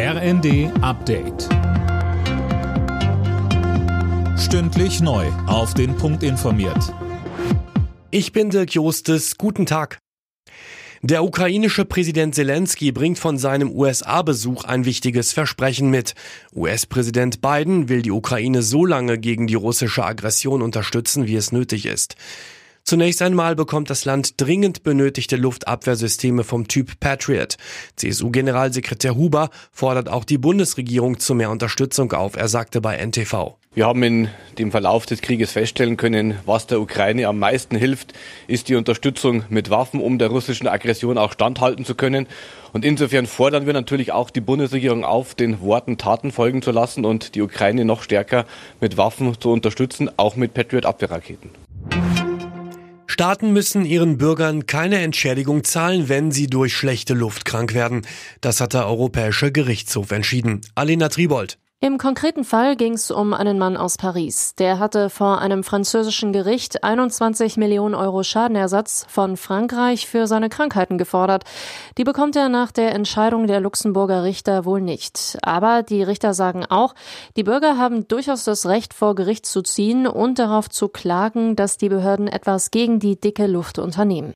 RND Update. Stündlich neu. Auf den Punkt informiert. Ich bin Dirk Jostes. Guten Tag. Der ukrainische Präsident Zelensky bringt von seinem USA-Besuch ein wichtiges Versprechen mit. US-Präsident Biden will die Ukraine so lange gegen die russische Aggression unterstützen, wie es nötig ist. Zunächst einmal bekommt das Land dringend benötigte Luftabwehrsysteme vom Typ Patriot. CSU-Generalsekretär Huber fordert auch die Bundesregierung zu mehr Unterstützung auf. Er sagte bei NTV. Wir haben in dem Verlauf des Krieges feststellen können, was der Ukraine am meisten hilft, ist die Unterstützung mit Waffen, um der russischen Aggression auch standhalten zu können. Und insofern fordern wir natürlich auch die Bundesregierung auf, den Worten Taten folgen zu lassen und die Ukraine noch stärker mit Waffen zu unterstützen, auch mit Patriot-Abwehrraketen. Staaten müssen ihren Bürgern keine Entschädigung zahlen, wenn sie durch schlechte Luft krank werden. Das hat der Europäische Gerichtshof entschieden. Alina Tribold. Im konkreten Fall ging es um einen Mann aus Paris. Der hatte vor einem französischen Gericht 21 Millionen Euro Schadenersatz von Frankreich für seine Krankheiten gefordert. Die bekommt er nach der Entscheidung der Luxemburger Richter wohl nicht. Aber die Richter sagen auch, die Bürger haben durchaus das Recht, vor Gericht zu ziehen und darauf zu klagen, dass die Behörden etwas gegen die dicke Luft unternehmen.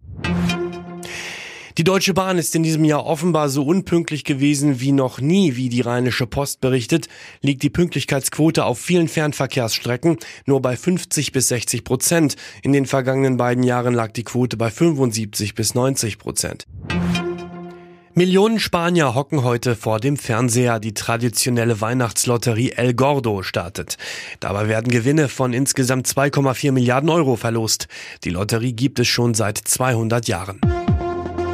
Die Deutsche Bahn ist in diesem Jahr offenbar so unpünktlich gewesen wie noch nie, wie die Rheinische Post berichtet, liegt die Pünktlichkeitsquote auf vielen Fernverkehrsstrecken nur bei 50 bis 60 Prozent. In den vergangenen beiden Jahren lag die Quote bei 75 bis 90 Prozent. Millionen Spanier hocken heute vor dem Fernseher. Die traditionelle Weihnachtslotterie El Gordo startet. Dabei werden Gewinne von insgesamt 2,4 Milliarden Euro verlost. Die Lotterie gibt es schon seit 200 Jahren.